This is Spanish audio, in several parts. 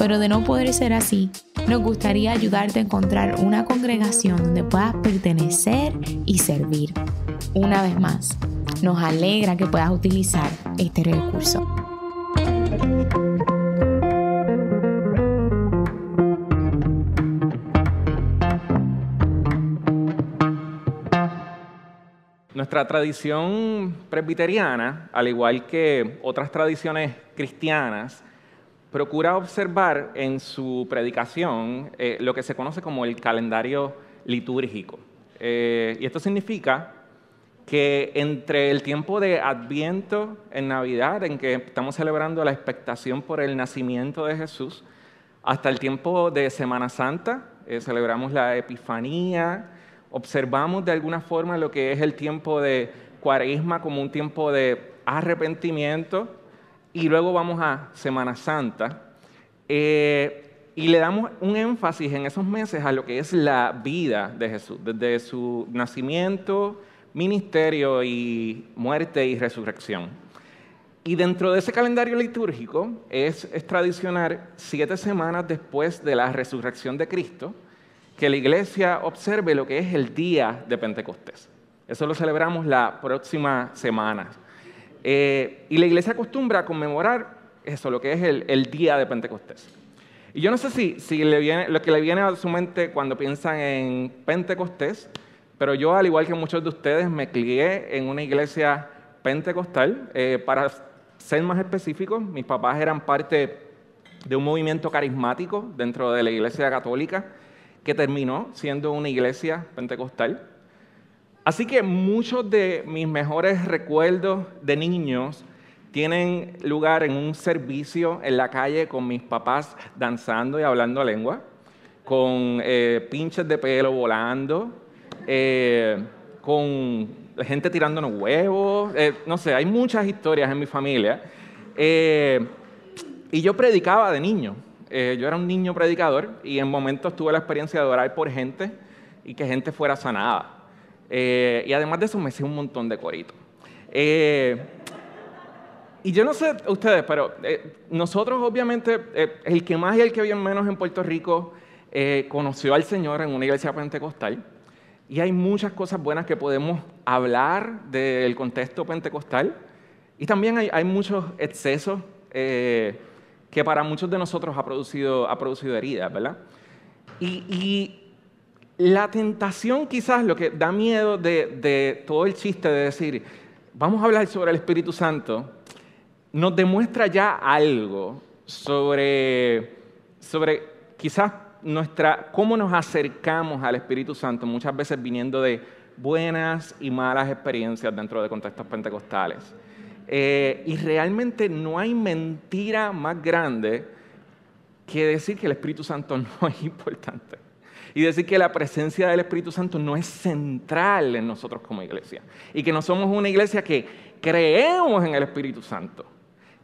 pero de no poder ser así, nos gustaría ayudarte a encontrar una congregación donde puedas pertenecer y servir. Una vez más, nos alegra que puedas utilizar este recurso. Nuestra tradición presbiteriana, al igual que otras tradiciones cristianas, procura observar en su predicación eh, lo que se conoce como el calendario litúrgico. Eh, y esto significa que entre el tiempo de Adviento en Navidad, en que estamos celebrando la expectación por el nacimiento de Jesús, hasta el tiempo de Semana Santa, eh, celebramos la Epifanía, observamos de alguna forma lo que es el tiempo de Cuaresma como un tiempo de arrepentimiento y luego vamos a Semana Santa eh, y le damos un énfasis en esos meses a lo que es la vida de Jesús, desde su nacimiento, ministerio y muerte y resurrección. Y dentro de ese calendario litúrgico es, es tradicional siete semanas después de la resurrección de Cristo, que la iglesia observe lo que es el día de Pentecostés. Eso lo celebramos la próxima semana. Eh, y la iglesia acostumbra conmemorar eso, lo que es el, día de Pentecostés. Y yo no sé si, lo que le viene a su mente cuando piensan en Pentecostés, pero yo, al igual que muchos de ustedes, me crié en una iglesia pentecostal. Eh, para ser más específico, mis papás eran parte de un movimiento carismático dentro de la iglesia católica que terminó siendo una iglesia pentecostal. Así que muchos de mis mejores recuerdos de niños tienen lugar en un servicio en la calle con mis papás danzando y hablando lengua, con eh, pinches de pelo volando, eh, con gente tirándonos huevos, eh, no sé, hay muchas historias en mi familia. y yo predicaba de niño. Eh, yo era un niño predicador y en momentos tuve la experiencia de orar por gente y que gente fuera sanada. Eh, y además de eso me hice un montón de coritos. Eh, y yo no sé ustedes, pero nosotros obviamente, el que más y el que bien menos en Puerto Rico conoció al Señor en una iglesia pentecostal. Y hay muchas cosas buenas que podemos hablar del contexto pentecostal. Y también hay, hay muchos excesos que para muchos de nosotros ha producido, ha producido heridas, ¿verdad? Y, la tentación quizás, lo que da miedo de, todo el chiste de decir, vamos a hablar sobre el Espíritu Santo, nos demuestra ya algo sobre, sobre quizás nuestra, cómo nos acercamos al Espíritu Santo, muchas veces viniendo de buenas y malas experiencias dentro de contextos pentecostales. Eh, y realmente no hay mentira más grande que decir que el Espíritu Santo no es importante. Y decir que la presencia del Espíritu Santo no es central en nosotros como iglesia. Y que no somos una iglesia que creemos en el Espíritu Santo.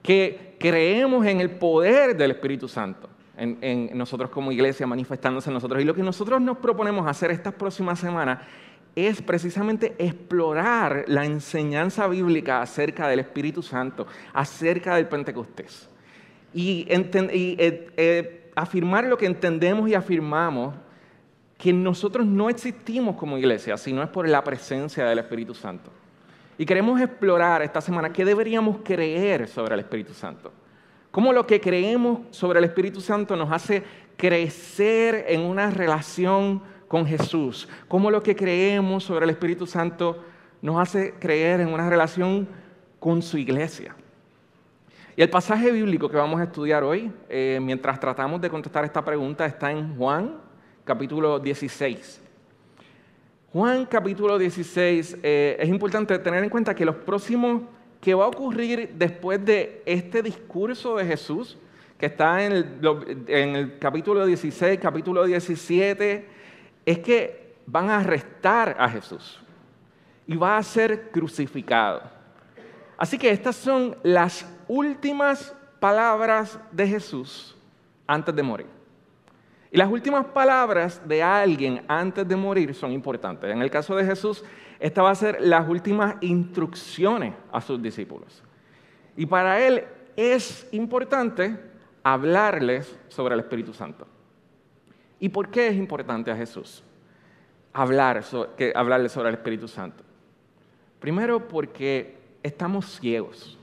Que creemos en el poder del Espíritu Santo. En, nosotros como iglesia manifestándose en nosotros. Y lo que nosotros nos proponemos hacer estas próximas semanas es precisamente explorar la enseñanza bíblica acerca del Espíritu Santo, acerca del Pentecostés. Y, eh, eh, afirmar lo que entendemos y afirmamos, que nosotros no existimos como iglesia, sino es por la presencia del Espíritu Santo. Y queremos explorar esta semana qué deberíamos creer sobre el Espíritu Santo. Cómo lo que creemos sobre el Espíritu Santo nos hace crecer en una relación con Jesús, cómo lo que creemos sobre el Espíritu Santo nos hace creer en una relación con su iglesia. Y el pasaje bíblico que vamos a estudiar hoy, eh, mientras tratamos de contestar esta pregunta, está en Juan capítulo 16. Juan capítulo 16, eh, es importante tener en cuenta que los próximos que va a ocurrir después de este discurso de Jesús, que está en el, en el capítulo 16, capítulo 17, es que van a arrestar a Jesús y va a ser crucificado. Así que estas son las últimas palabras de Jesús antes de morir. Y las últimas palabras de alguien antes de morir son importantes. En el caso de Jesús, esta va a ser las últimas instrucciones a sus discípulos. Y para él es importante hablarles sobre el Espíritu Santo. ¿Y por qué es importante a Jesús hablarles sobre el Espíritu Santo? Primero porque estamos ciegos.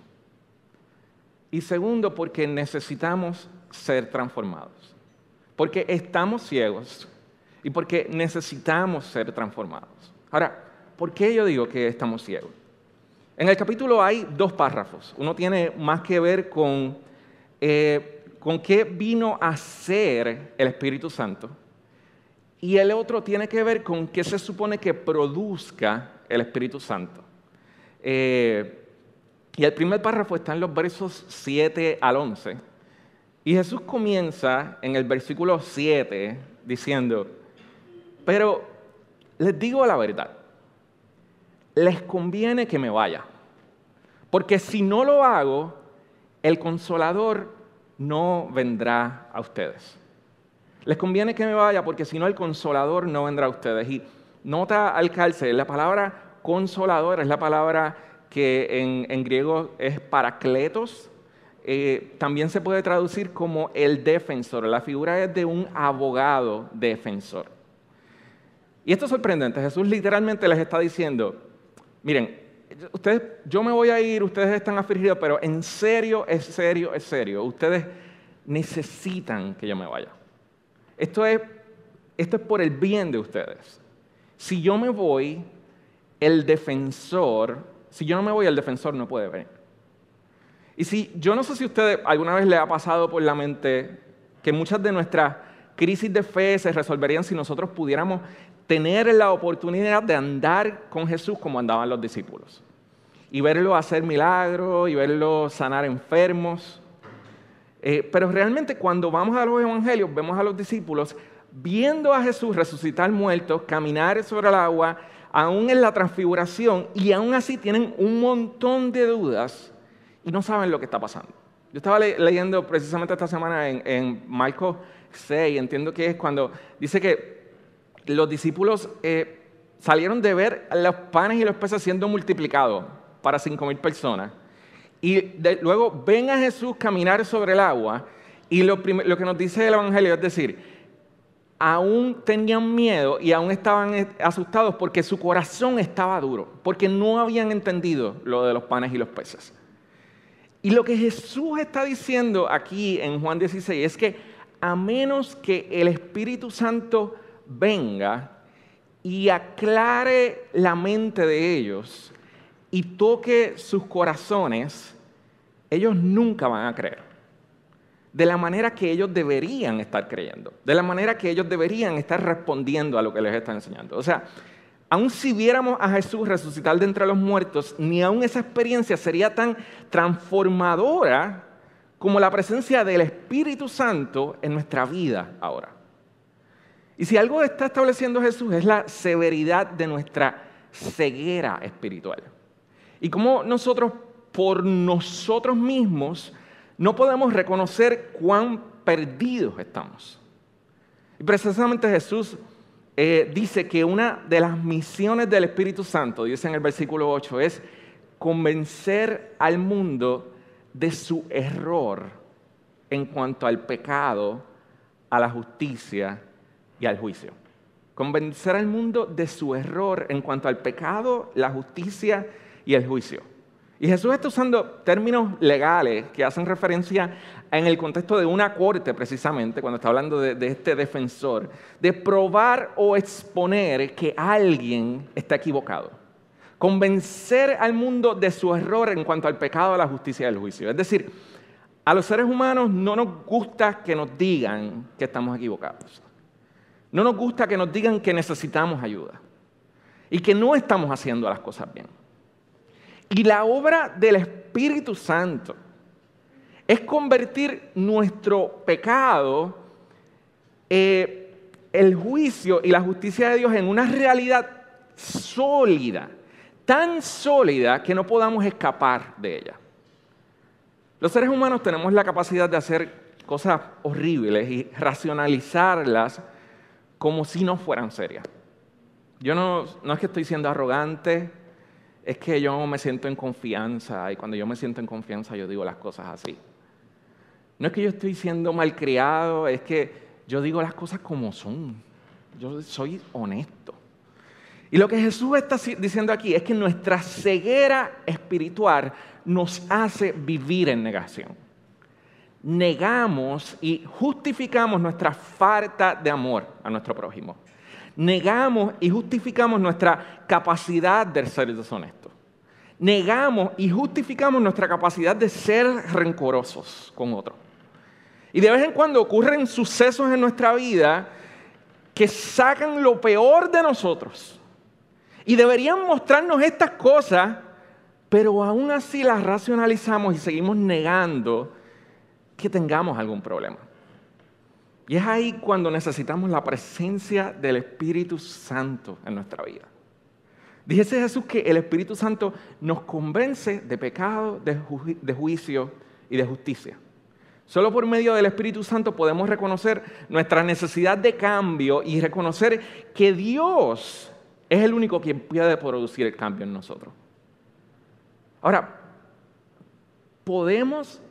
Y segundo porque necesitamos ser transformados. Porque estamos ciegos y porque necesitamos ser transformados. Ahora, ¿por qué yo digo que estamos ciegos? En el capítulo hay dos párrafos. Uno tiene más que ver con, eh, con qué vino a ser el Espíritu Santo. Y el otro tiene que ver con qué se supone que produzca el Espíritu Santo. Eh, y el primer párrafo está en los versos 7 al 11. Y Jesús comienza en el versículo 7 diciendo, pero les digo la verdad les conviene que me vaya. Porque si no lo hago, el consolador no vendrá a ustedes. Les conviene que me vaya porque si no el consolador no vendrá a ustedes. Y nota al calce, la palabra consolador es la palabra que en, griego es paracletos. Eh, también se puede traducir como el defensor. La figura es de un abogado defensor. Y esto es sorprendente. Jesús literalmente les está diciendo, Miren, ustedes, yo me voy a ir, ustedes están afligidos, pero en serio, es serio, es serio. Ustedes necesitan que yo me vaya. Esto es, esto es por el bien de ustedes. Si yo me voy, el defensor, si yo no me voy, el defensor no puede venir. Y si yo no sé si a ustedes alguna vez le ha pasado por la mente que muchas de nuestras crisis de fe se resolverían si nosotros pudiéramos tener la oportunidad de andar con Jesús como andaban los discípulos. Y verlo hacer milagros y verlo sanar enfermos. Eh, pero realmente cuando vamos a los evangelios vemos a los discípulos viendo a Jesús resucitar muertos, caminar sobre el agua, aún en la transfiguración, y aún así tienen un montón de dudas y no saben lo que está pasando. Yo estaba leyendo precisamente esta semana en, en Marcos 6, entiendo que es cuando dice que los discípulos eh, salieron de ver los panes y los peces siendo multiplicados para cinco mil personas. Y luego ven a Jesús caminar sobre el agua. Y lo, lo que nos dice el Evangelio es decir, aún tenían miedo y aún estaban eh, asustados porque su corazón estaba duro, porque no habían entendido lo de los panes y los peces. Y lo que Jesús está diciendo aquí en Juan 16 es que a menos que el Espíritu Santo venga y aclare la mente de ellos y toque sus corazones, ellos nunca van a creer. De la manera que ellos deberían estar creyendo, de la manera que ellos deberían estar respondiendo a lo que les está enseñando. O sea, aun si viéramos a Jesús resucitar de entre los muertos, ni aun esa experiencia sería tan transformadora como la presencia del Espíritu Santo en nuestra vida ahora. Y si algo está estableciendo Jesús es la severidad de nuestra ceguera espiritual. Y cómo nosotros, por nosotros mismos, no podemos reconocer cuán perdidos estamos. Y precisamente Jesús eh, dice que una de las misiones del Espíritu Santo, dice en el versículo 8, es convencer al mundo de su error en cuanto al pecado, a la justicia y al juicio. Convencer al mundo de su error en cuanto al pecado, la justicia y el juicio. Y Jesús está usando términos legales que hacen referencia en el contexto de una corte, precisamente, cuando está hablando de, este defensor, de probar o exponer que alguien está equivocado. Convencer al mundo de su error en cuanto al pecado, la justicia y el juicio. Es decir, a los seres humanos no nos gusta que nos digan que estamos equivocados. No nos gusta que nos digan que necesitamos ayuda y que no estamos haciendo las cosas bien. Y la obra del Espíritu Santo es convertir nuestro pecado eh, el juicio y la justicia de Dios en una realidad sólida, tan sólida que no podamos escapar de ella. Los seres humanos tenemos la capacidad de hacer cosas horribles y racionalizarlas como si no fueran serias. Yo no, no es que estoy siendo arrogante, es que yo me siento en confianza y cuando yo me siento en confianza yo digo las cosas así. No es que yo estoy siendo malcriado, es que yo digo las cosas como son. Yo soy honesto. Y lo que Jesús está diciendo aquí es que nuestra ceguera espiritual nos hace vivir en negación. Negamos y justificamos nuestra falta de amor a nuestro prójimo. Negamos y justificamos nuestra capacidad de ser deshonestos. Negamos y justificamos nuestra capacidad de ser rencorosos con otros. Y de vez en cuando ocurren sucesos en nuestra vida que sacan lo peor de nosotros. Y deberían mostrarnos estas cosas, pero aún así las racionalizamos y seguimos negando que tengamos algún problema. Y es ahí cuando necesitamos la presencia del Espíritu Santo en nuestra vida. Dijese Jesús que el Espíritu Santo nos convence de pecado, de, de juicio y de justicia. Solo por medio del Espíritu Santo podemos reconocer nuestra necesidad de cambio y reconocer que Dios es el único quien puede producir el cambio en nosotros. Ahora, ¿podemos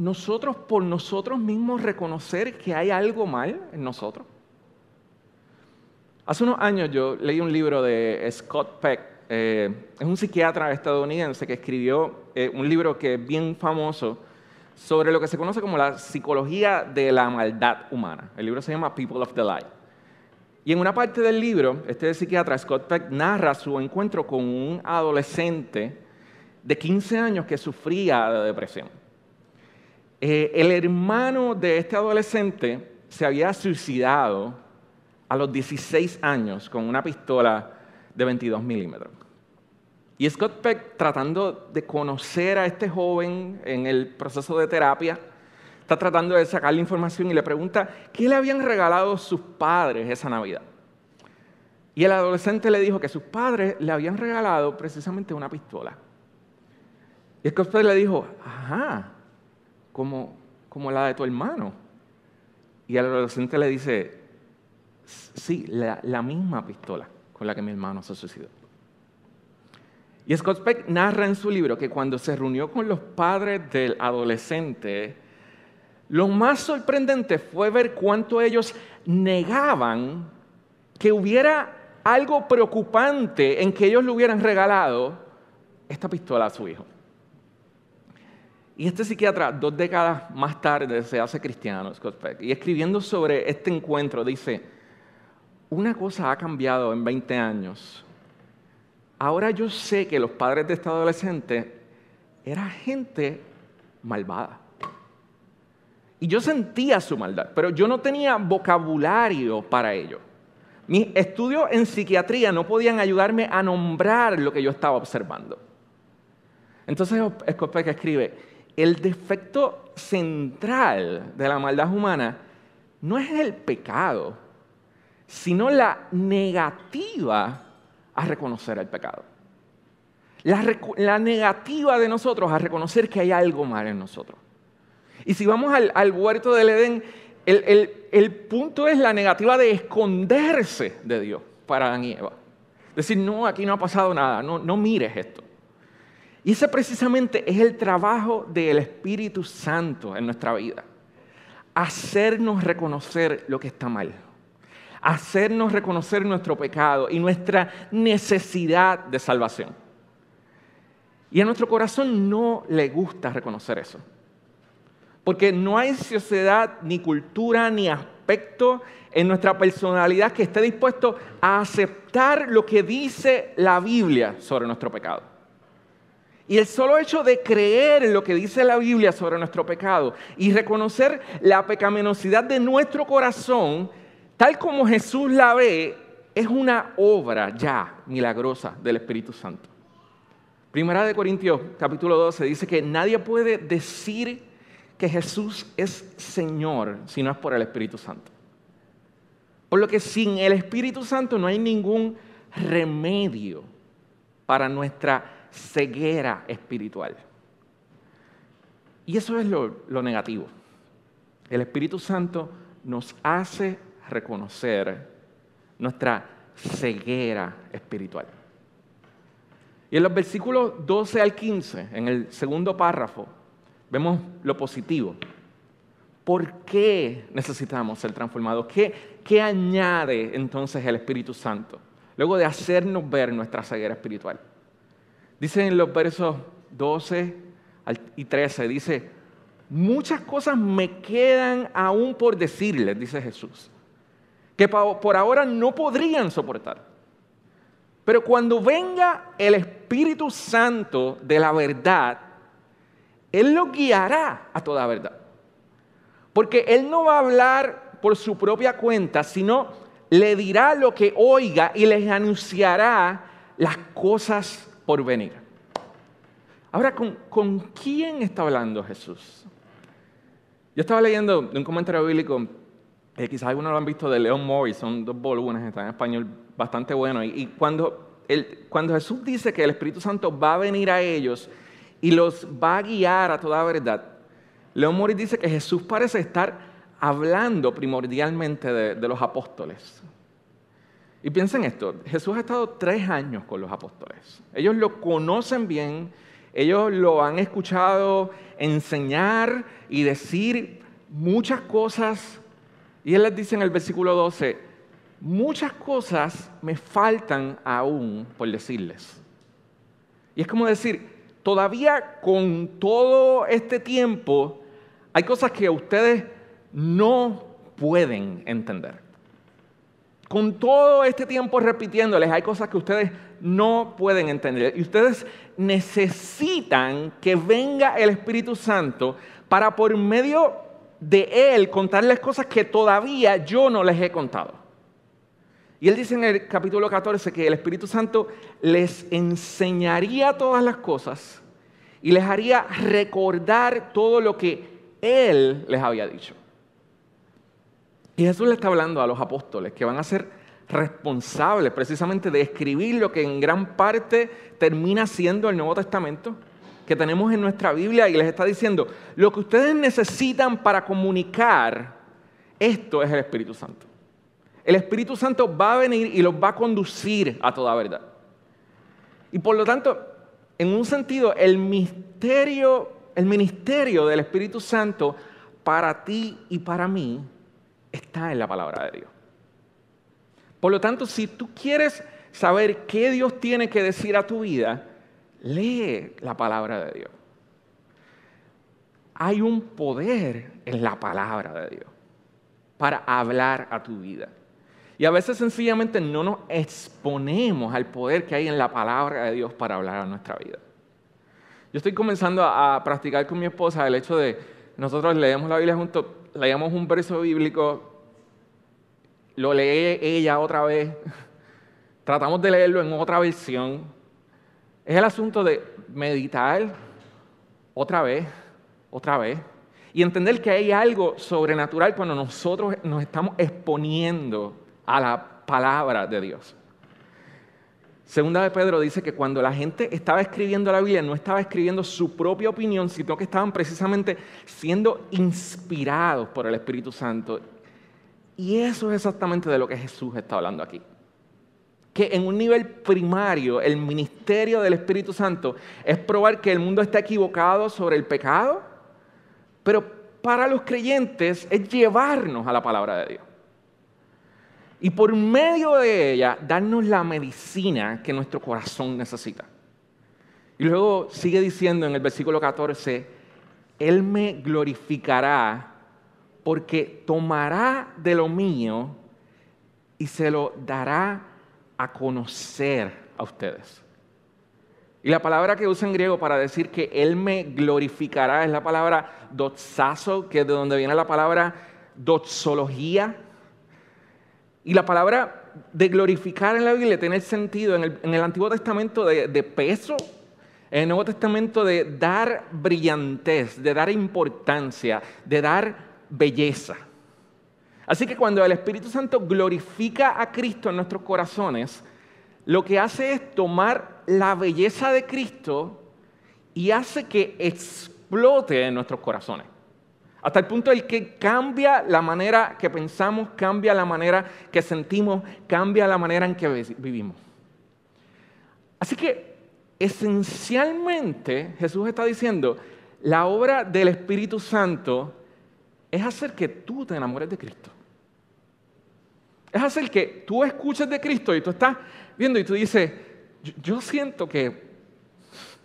nosotros por nosotros mismos reconocer que hay algo mal en nosotros? Hace unos años yo leí un libro de Scott Peck, eh, es un psiquiatra estadounidense que escribió eh, un libro que es bien famoso sobre lo que se conoce como la psicología de la maldad humana. El libro se llama People of the Light. Y en una parte del libro, este psiquiatra Scott Peck narra su encuentro con un adolescente de 15 años que sufría de depresión. Eh, el hermano de este adolescente se había suicidado a los 16 años con una pistola de 22 milímetros. Y Scott Peck, tratando de conocer a este joven en el proceso de terapia, está tratando de sacarle información y le pregunta qué le habían regalado sus padres esa Navidad. Y el adolescente le dijo que sus padres le habían regalado precisamente una pistola. Y Scott Peck le dijo, ajá, como, como la de tu hermano. Y el adolescente le dice, sí, la, la misma pistola con la que mi hermano se suicidó. Y Scott Peck narra en su libro que cuando se reunió con los padres del adolescente, lo más sorprendente fue ver cuánto ellos negaban que hubiera algo preocupante en que ellos le hubieran regalado esta pistola a su hijo. Y este psiquiatra, dos décadas más tarde, se hace cristiano, Scott Peck, y escribiendo sobre este encuentro, dice, una cosa ha cambiado en 20 años Ahora yo sé que los padres de este adolescente era gente malvada. Y yo sentía su maldad, pero yo no tenía vocabulario para ello. Mis estudios en psiquiatría no podían ayudarme a nombrar lo que yo estaba observando. Entonces Scott escribe, el defecto central de la maldad humana no es el pecado, sino la negativa a reconocer el pecado. La, negativa de nosotros a reconocer que hay algo mal en nosotros. Y si vamos al, huerto del Edén, el, punto es la negativa de esconderse de Dios para Adán y Eva. Decir, no, aquí no ha pasado nada, no, mires esto. Y ese precisamente es el trabajo del Espíritu Santo en nuestra vida. Hacernos reconocer lo que está mal hacernos reconocer nuestro pecado y nuestra necesidad de salvación. Y a nuestro corazón no le gusta reconocer eso. Porque no hay sociedad, ni cultura, ni aspecto en nuestra personalidad que esté dispuesto a aceptar lo que dice la Biblia sobre nuestro pecado. Y el solo hecho de creer en lo que dice la Biblia sobre nuestro pecado y reconocer la pecaminosidad de nuestro corazón tal como Jesús la ve, es una obra ya milagrosa del Espíritu Santo. Primera de Corintios, capítulo 12, dice que nadie puede decir que Jesús es Señor si no es por el Espíritu Santo. Por lo que sin el Espíritu Santo no hay ningún remedio para nuestra ceguera espiritual. Y eso es lo, negativo. El Espíritu Santo nos hace reconocer nuestra ceguera espiritual. Y en los versículos 12 al 15, en el segundo párrafo, vemos lo positivo. ¿Por qué necesitamos ser transformados? ¿Qué, ¿Qué añade entonces el Espíritu Santo? Luego de hacernos ver nuestra ceguera espiritual. Dice en los versos 12 y 13, dice, muchas cosas me quedan aún por decirles, dice Jesús, que por ahora no podrían soportar. Pero cuando venga el Espíritu Santo de la verdad, Él lo guiará a toda verdad. Porque Él no va a hablar por su propia cuenta, sino le dirá lo que oiga y les anunciará las cosas por venir. Ahora, ¿con, ¿con, quién está hablando Jesús? Yo estaba leyendo un comentario bíblico, eh, quizás algunos lo han visto, de Leon Morris, son dos volúmenes, está en español bastante bueno. Y, cuando, cuando Jesús dice que el Espíritu Santo va a venir a ellos y los va a guiar a toda verdad, Leon Morris dice que Jesús parece estar hablando primordialmente de, de los apóstoles. Y piensen esto, Jesús ha estado tres años con los apóstoles. Ellos lo conocen bien, ellos lo han escuchado enseñar y decir muchas cosas. Y Él les dice en el versículo 12, muchas cosas me faltan aún por decirles. Y es como decir, todavía con todo este tiempo hay cosas que ustedes no pueden entender. Con todo este tiempo repitiéndoles, hay cosas que ustedes no pueden entender. Y ustedes necesitan que venga el Espíritu Santo para por medio de Él contarles cosas que todavía yo no les he contado. Y Él dice en el capítulo 14 que el Espíritu Santo les enseñaría todas las cosas y les haría recordar todo lo que Él les había dicho. Y Jesús le está hablando a los apóstoles que van a ser responsables precisamente de escribir lo que en gran parte termina siendo el Nuevo Testamento que tenemos en nuestra Biblia y les está diciendo, lo que ustedes necesitan para comunicar esto es el Espíritu Santo. El Espíritu Santo va a venir y los va a conducir a toda verdad. Y por lo tanto, en un sentido, el misterio, el ministerio del Espíritu Santo para ti y para mí está en la palabra de Dios. Por lo tanto, si tú quieres saber qué Dios tiene que decir a tu vida, lee la palabra de Dios. Hay un poder en la palabra de Dios para hablar a tu vida. Y a veces sencillamente no nos exponemos al poder que hay en la palabra de Dios para hablar a nuestra vida. Yo estoy comenzando a, practicar con mi esposa el hecho de nosotros leemos la Biblia juntos, leemos un verso bíblico lo lee ella otra vez, tratamos de leerlo en otra versión. Es el asunto de meditar otra vez, otra vez, y entender que hay algo sobrenatural cuando nosotros nos estamos exponiendo a la palabra de Dios. Segunda de Pedro dice que cuando la gente estaba escribiendo la Biblia no estaba escribiendo su propia opinión, sino que estaban precisamente siendo inspirados por el Espíritu Santo y eso es exactamente de lo que Jesús está hablando aquí. Que en un nivel primario el ministerio del Espíritu Santo es probar que el mundo está equivocado sobre el pecado, pero para los creyentes es llevarnos a la palabra de Dios. Y por medio de ella darnos la medicina que nuestro corazón necesita. Y luego sigue diciendo en el versículo 14, Él me glorificará porque tomará de lo mío y se lo dará a conocer a ustedes. Y la palabra que usa en griego para decir que Él me glorificará es la palabra doxazo, que es de donde viene la palabra doxología. Y la palabra de glorificar en la Biblia tiene el sentido en el, Antiguo Testamento de, de peso, en el Nuevo Testamento de dar brillantez, de dar importancia, de dar belleza. Así que cuando el Espíritu Santo glorifica a Cristo en nuestros corazones, lo que hace es tomar la belleza de Cristo y hace que explote en nuestros corazones. Hasta el punto en que cambia la manera que pensamos, cambia la manera que sentimos, cambia la manera en que vivimos. Así que esencialmente Jesús está diciendo, la obra del Espíritu Santo es hacer que tú te enamores de Cristo. Es hacer que tú escuches de Cristo y tú estás viendo y tú dices, yo, siento que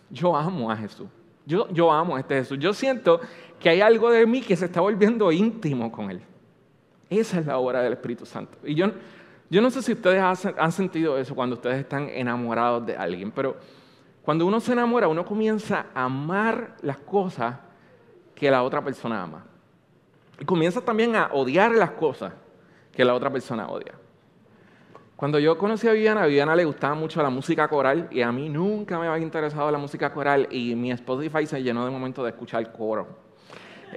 yo amo a Jesús. Yo, yo amo a este Jesús. Yo siento que hay algo de mí que se está volviendo íntimo con Él. Esa es la obra del Espíritu Santo. Y yo, yo no sé si ustedes han sentido eso cuando ustedes están enamorados de alguien, pero cuando uno se enamora, uno comienza a amar las cosas que la otra persona ama. Y comienza también a odiar las cosas que la otra persona odia. Cuando yo conocí a Viviana, a Viviana le gustaba mucho la música coral y a mí nunca me había interesado la música coral y mi Spotify se llenó de momento de escuchar coro.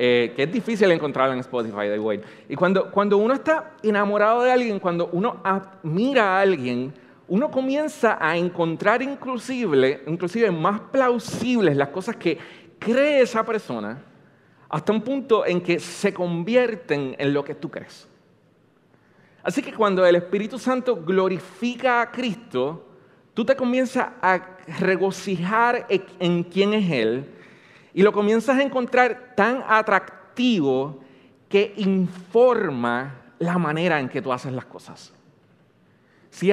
Eh, que es difícil encontrarlo en Spotify, de way. Y cuando, cuando uno está enamorado de alguien, cuando uno admira a alguien, uno comienza a encontrar inclusive, inclusive más plausibles las cosas que cree esa persona hasta un punto en que se convierten en lo que tú crees. Así que cuando el Espíritu Santo glorifica a Cristo, tú te comienzas a regocijar en quién es Él y lo comienzas a encontrar tan atractivo que informa la manera en que tú haces las cosas. Si,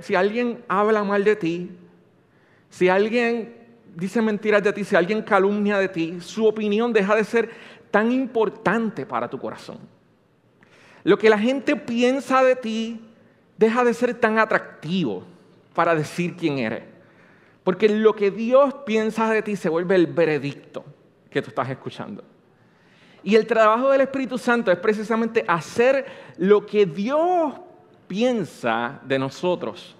si alguien habla mal de ti, si alguien dice mentiras de ti, si alguien calumnia de ti, su opinión deja de ser tan importante para tu corazón. Lo que la gente piensa de ti deja de ser tan atractivo para decir quién eres. Porque lo que Dios piensa de ti se vuelve el veredicto que tú estás escuchando. Y el trabajo del Espíritu Santo es precisamente hacer lo que Dios piensa de nosotros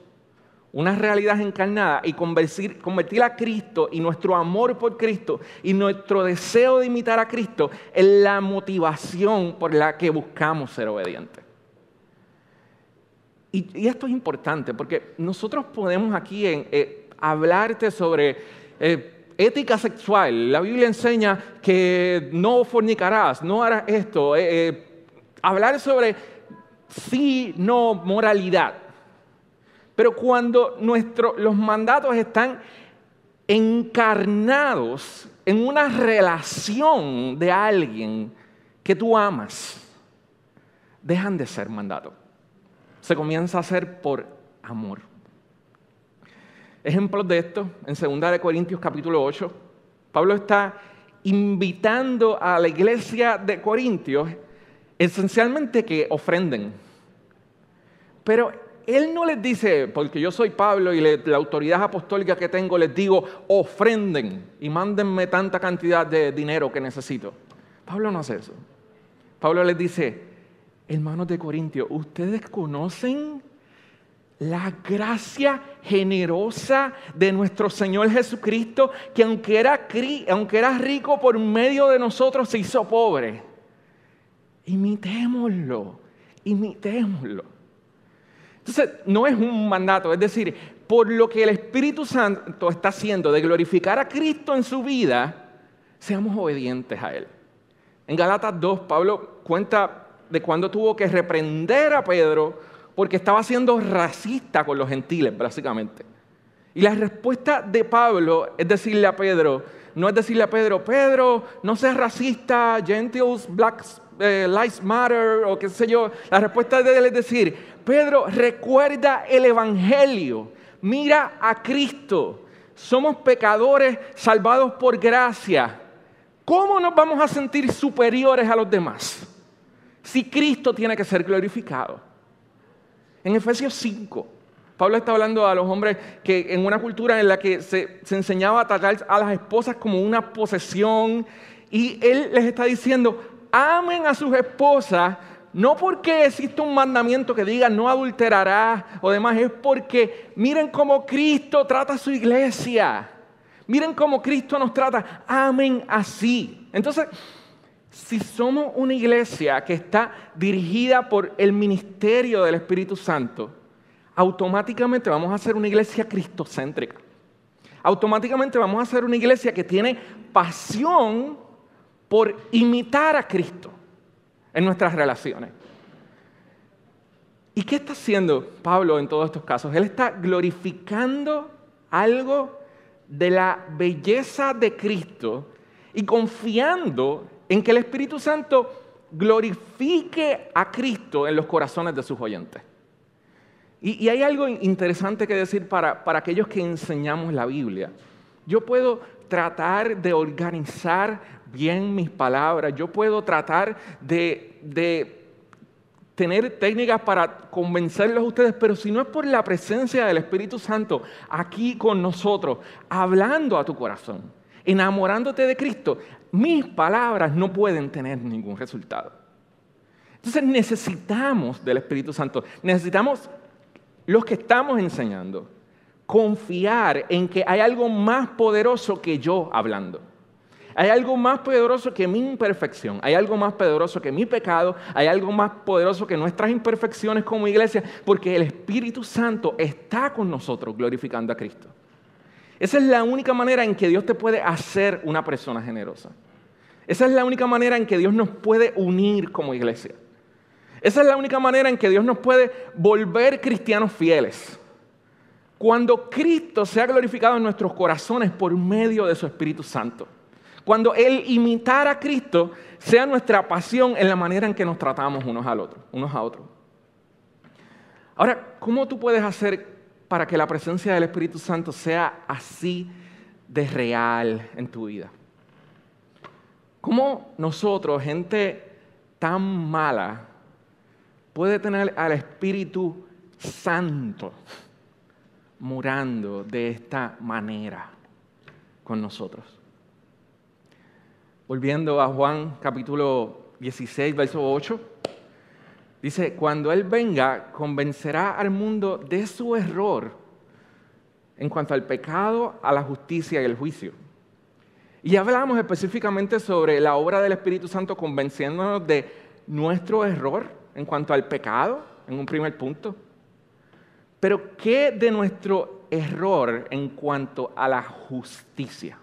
una realidad encarnada y convertir, a Cristo y nuestro amor por Cristo y nuestro deseo de imitar a Cristo en la motivación por la que buscamos ser obedientes. Y, esto es importante porque nosotros podemos aquí eh, hablarte sobre eh, ética sexual. La Biblia enseña que no fornicarás, no harás esto. Eh, hablar sobre sí, no, moralidad. Pero cuando los mandatos están encarnados en una relación de alguien que tú amas, dejan de ser mandatos. Se comienza a hacer por amor. Ejemplos de esto, en 2 Corintios capítulo 8, Pablo está invitando a la iglesia de Corintios esencialmente que ofrenden. Pero él no les dice, porque yo soy Pablo y la autoridad apostólica que tengo, les digo, ofrenden y mándenme tanta cantidad de dinero que necesito. Pablo no hace eso. Pablo les dice, hermanos de Corintio, ¿ustedes conocen la gracia generosa de nuestro Señor Jesucristo, que aunque era, aunque era rico por medio de nosotros, se hizo pobre? Imitémoslo, imitémoslo. Entonces, no es un mandato, es decir, por lo que el Espíritu Santo está haciendo de glorificar a Cristo en su vida, seamos obedientes a Él. En Galatas 2, Pablo cuenta de cuando tuvo que reprender a Pedro porque estaba siendo racista con los gentiles, básicamente. Y la respuesta de Pablo es decirle a Pedro, no es decirle a Pedro, Pedro, no seas racista, gentiles, blacks, eh, lives matter, o qué sé yo. La respuesta de él es decir, Pedro, recuerda el Evangelio, mira a Cristo. Somos pecadores salvados por gracia. ¿Cómo nos vamos a sentir superiores a los demás? Si Cristo tiene que ser glorificado. En Efesios 5, Pablo está hablando a los hombres que en una cultura en la que se, se, enseñaba a tratar a las esposas como una posesión, y él les está diciendo, amen a sus esposas no porque existe un mandamiento que diga no adulterarás o demás, es porque miren cómo Cristo trata a su iglesia. Miren cómo Cristo nos trata. Amen así. Entonces, si somos una iglesia que está dirigida por el ministerio del Espíritu Santo, automáticamente vamos a ser una iglesia cristocéntrica. Automáticamente vamos a ser una iglesia que tiene pasión por imitar a Cristo en nuestras relaciones. ¿Y qué está haciendo Pablo en todos estos casos? Él está glorificando algo de la belleza de Cristo y confiando en que el Espíritu Santo glorifique a Cristo en los corazones de sus oyentes. Y, hay algo interesante que decir para, aquellos que enseñamos la Biblia. Yo puedo tratar de organizar bien mis palabras, yo puedo tratar de, de tener técnicas para convencerlos a ustedes, pero si no es por la presencia del Espíritu Santo aquí con nosotros, hablando a tu corazón, enamorándote de Cristo, mis palabras no pueden tener ningún resultado. Entonces necesitamos del Espíritu Santo, necesitamos los que estamos enseñando, confiar en que hay algo más poderoso que yo hablando. Hay algo más poderoso que mi imperfección, hay algo más poderoso que mi pecado, hay algo más poderoso que nuestras imperfecciones como iglesia, porque el Espíritu Santo está con nosotros glorificando a Cristo. Esa es la única manera en que Dios te puede hacer una persona generosa. Esa es la única manera en que Dios nos puede unir como iglesia. Esa es la única manera en que Dios nos puede volver cristianos fieles. Cuando Cristo sea glorificado en nuestros corazones por medio de su Espíritu Santo. Cuando el imitar a Cristo sea nuestra pasión en la manera en que nos tratamos unos, al otro, unos a otros. Ahora, ¿cómo tú puedes hacer para que la presencia del Espíritu Santo sea así de real en tu vida? ¿Cómo nosotros, gente tan mala, puede tener al Espíritu Santo murando de esta manera con nosotros? Volviendo a Juan capítulo 16, verso 8. Dice, cuando Él venga, convencerá al mundo de su error en cuanto al pecado, a la justicia y el juicio. Y hablamos específicamente sobre la obra del Espíritu Santo convenciéndonos de nuestro error en cuanto al pecado, en un primer punto. Pero ¿qué de nuestro error en cuanto a la justicia?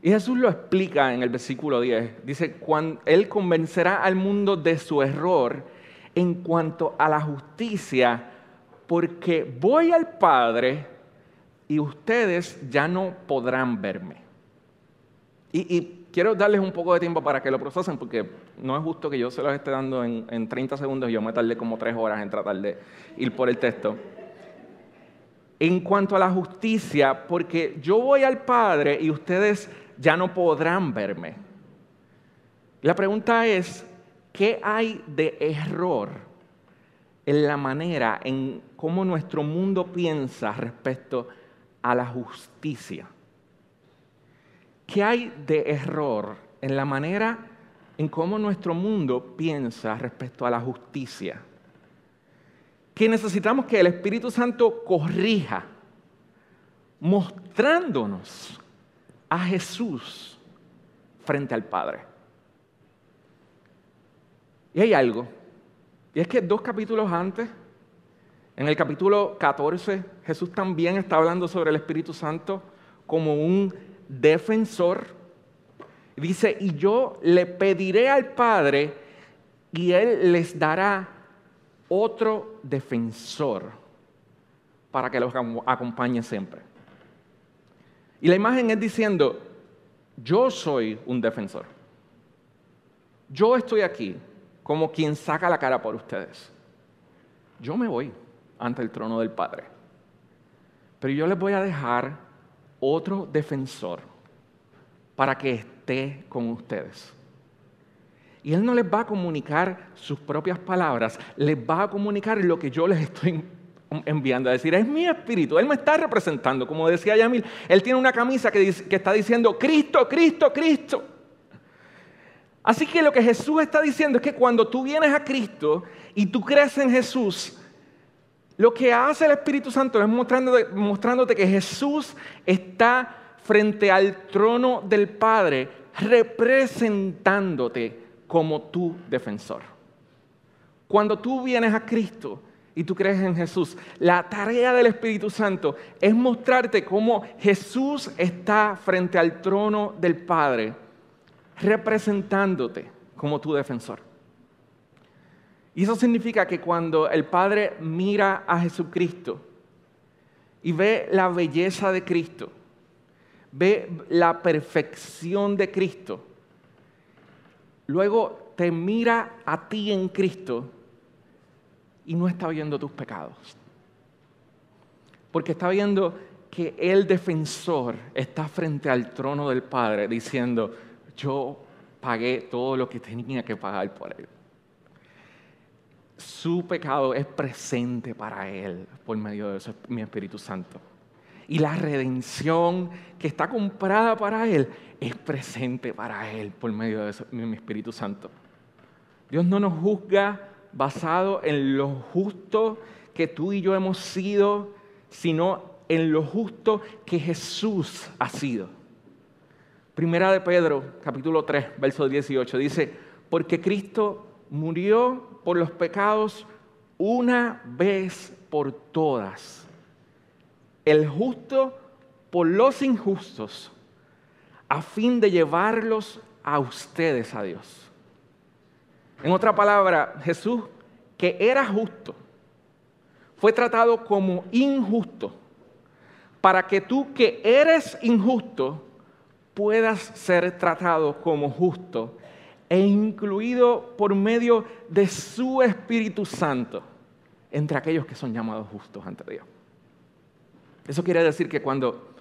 Y Jesús lo explica en el versículo 10. Dice, Él convencerá al mundo de su error en cuanto a la justicia, porque voy al Padre y ustedes ya no podrán verme. Y, quiero darles un poco de tiempo para que lo procesen, porque no es justo que yo se los esté dando en, en 30 segundos y yo me tardé como tres horas en tratar de ir por el texto en cuanto a la justicia, porque yo voy al Padre y ustedes ya no podrán verme. La pregunta es, ¿qué hay de error en la manera en cómo nuestro mundo piensa respecto a la justicia? ¿Qué hay de error en la manera en cómo nuestro mundo piensa respecto a la justicia? Que necesitamos que el Espíritu Santo corrija, mostrándonos a Jesús frente al Padre. Y hay algo, y es que dos capítulos antes, en el capítulo 14, Jesús también está hablando sobre el Espíritu Santo como un defensor. Dice, y yo le pediré al Padre y Él les dará otro defensor para que los acompañe siempre. Y la imagen es diciendo, yo soy un defensor. Yo estoy aquí como quien saca la cara por ustedes. Yo me voy ante el trono del Padre. Pero yo les voy a dejar otro defensor para que esté con ustedes. Y Él no les va a comunicar sus propias palabras, les va a comunicar lo que yo les estoy enviando a decir, es mi espíritu, Él me está representando, como decía Yamil, Él tiene una camisa que, que está diciendo, Cristo, Cristo, Cristo. Así que lo que Jesús está diciendo es que cuando tú vienes a Cristo y tú crees en Jesús, lo que hace el Espíritu Santo es mostrándote, mostrándote que Jesús está frente al trono del Padre, representándote como tu defensor. Cuando tú vienes a Cristo y tú crees en Jesús, la tarea del Espíritu Santo es mostrarte cómo Jesús está frente al trono del Padre, representándote como tu defensor. Y eso significa que cuando el Padre mira a Jesucristo y ve la belleza de Cristo, ve la perfección de Cristo, luego te mira a ti en Cristo y no está viendo tus pecados. Porque está viendo que el defensor está frente al trono del Padre diciendo, yo pagué todo lo que tenía que pagar por él. Su pecado es presente para él por medio de mi Espíritu Santo. Y la redención que está comprada para él es presente para él por medio de mi Espíritu Santo. Dios no nos juzga basado en lo justo que tú y yo hemos sido, sino en lo justo que Jesús ha sido. Primera de Pedro, capítulo 3, verso 18, dice, porque Cristo murió por los pecados una vez por todas, el justo por los injustos, a fin de llevarlos a ustedes a Dios. En otra palabra, Jesús, que era justo, fue tratado como injusto, para que tú que eres injusto puedas ser tratado como justo e incluido por medio de su Espíritu Santo entre aquellos que son llamados justos ante Dios. Eso quiere decir que cuando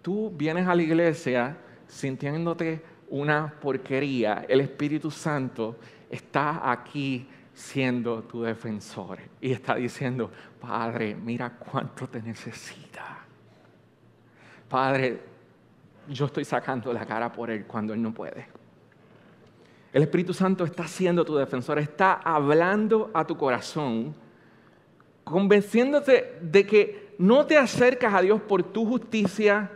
tú vienes a la iglesia sintiéndote una porquería, el Espíritu Santo está aquí siendo tu defensor y está diciendo, Padre, mira cuánto te necesita. Padre, yo estoy sacando la cara por él cuando él no puede. El Espíritu Santo está siendo tu defensor, está hablando a tu corazón, convenciéndote de que no te acercas a Dios por tu justicia,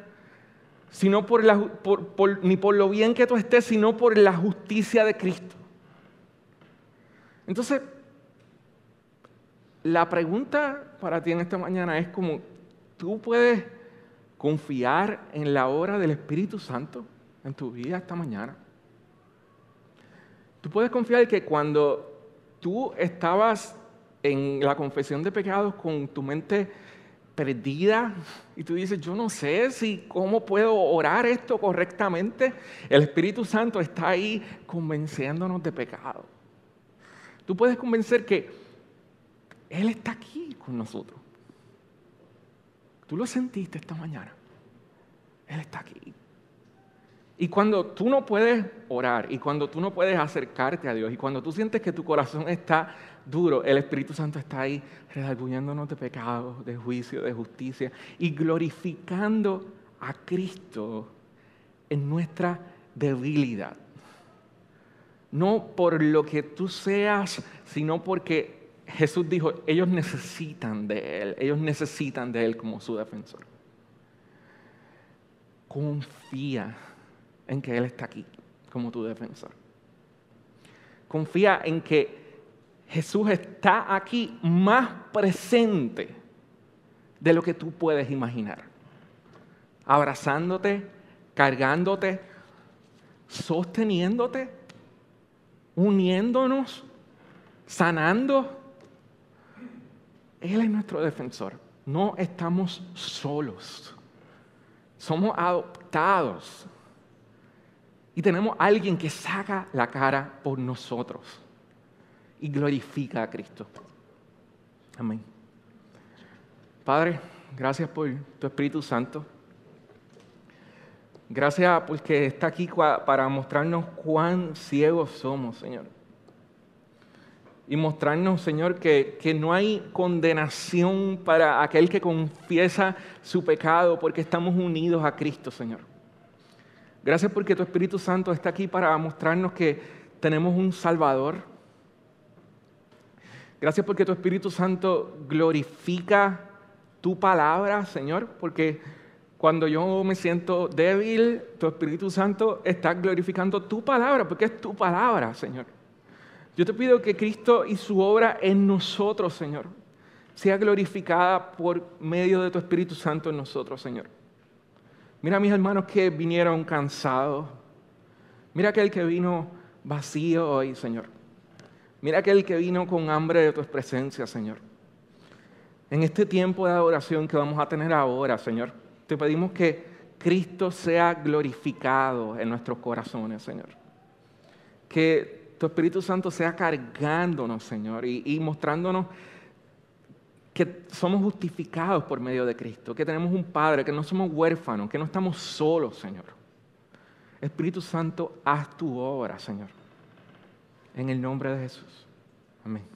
sino por ni por lo bien que tú estés, sino por la justicia de Cristo. Entonces, la pregunta para ti en esta mañana es como, ¿tú puedes confiar en la obra del Espíritu Santo en tu vida esta mañana? Tú puedes confiar que cuando tú estabas en la confesión de pecados con tu mente perdida y tú dices, yo no sé si cómo puedo orar esto correctamente, el Espíritu Santo está ahí convenciéndonos de pecado. Tú puedes convencer que Él está aquí con nosotros. Tú lo sentiste esta mañana. Él está aquí. Y cuando tú no puedes orar y cuando tú no puedes acercarte a Dios y cuando tú sientes que tu corazón está duro, el Espíritu Santo está ahí redarguyéndonos de pecados, de juicio, de justicia y glorificando a Cristo en nuestra debilidad no por lo que tú seas, sino porque Jesús dijo, ellos necesitan de Él, ellos necesitan de Él como su defensor. Confía en que Él está aquí como tu defensor. Confía en que Jesús está aquí más presente de lo que tú puedes imaginar. Abrazándote, cargándote, sosteniéndote uniéndonos, sanando. Él es nuestro defensor. No estamos solos. Somos adoptados. Y tenemos alguien que saca la cara por nosotros y glorifica a Cristo. Amén. Padre, gracias por tu Espíritu Santo. Gracias porque está aquí para mostrarnos cuán ciegos somos, Señor. Y mostrarnos, Señor, que, que, no hay condenación para aquel que confiesa su pecado porque estamos unidos a Cristo, Señor. Gracias porque tu Espíritu Santo está aquí para mostrarnos que tenemos un Salvador. Gracias porque tu Espíritu Santo glorifica tu palabra, Señor, porque Cuando yo me siento débil, tu Espíritu Santo está glorificando tu palabra, porque es tu palabra, Señor. Yo te pido que Cristo y su obra en nosotros, Señor, sea glorificada por medio de tu Espíritu Santo en nosotros, Señor. Mira a mis hermanos que vinieron cansados. Mira aquel que vino vacío hoy, Señor. Mira aquel que vino con hambre de tu presencia, Señor. En este tiempo de adoración que vamos a tener ahora, Señor, te pedimos que Cristo sea glorificado en nuestros corazones, Señor. Que tu Espíritu Santo sea cargándonos, Señor, y, mostrándonos que somos justificados por medio de Cristo, que tenemos un Padre, que no somos huérfanos, que no estamos solos, Señor. Espíritu Santo, haz tu obra, Señor. En el nombre de Jesús. Amén.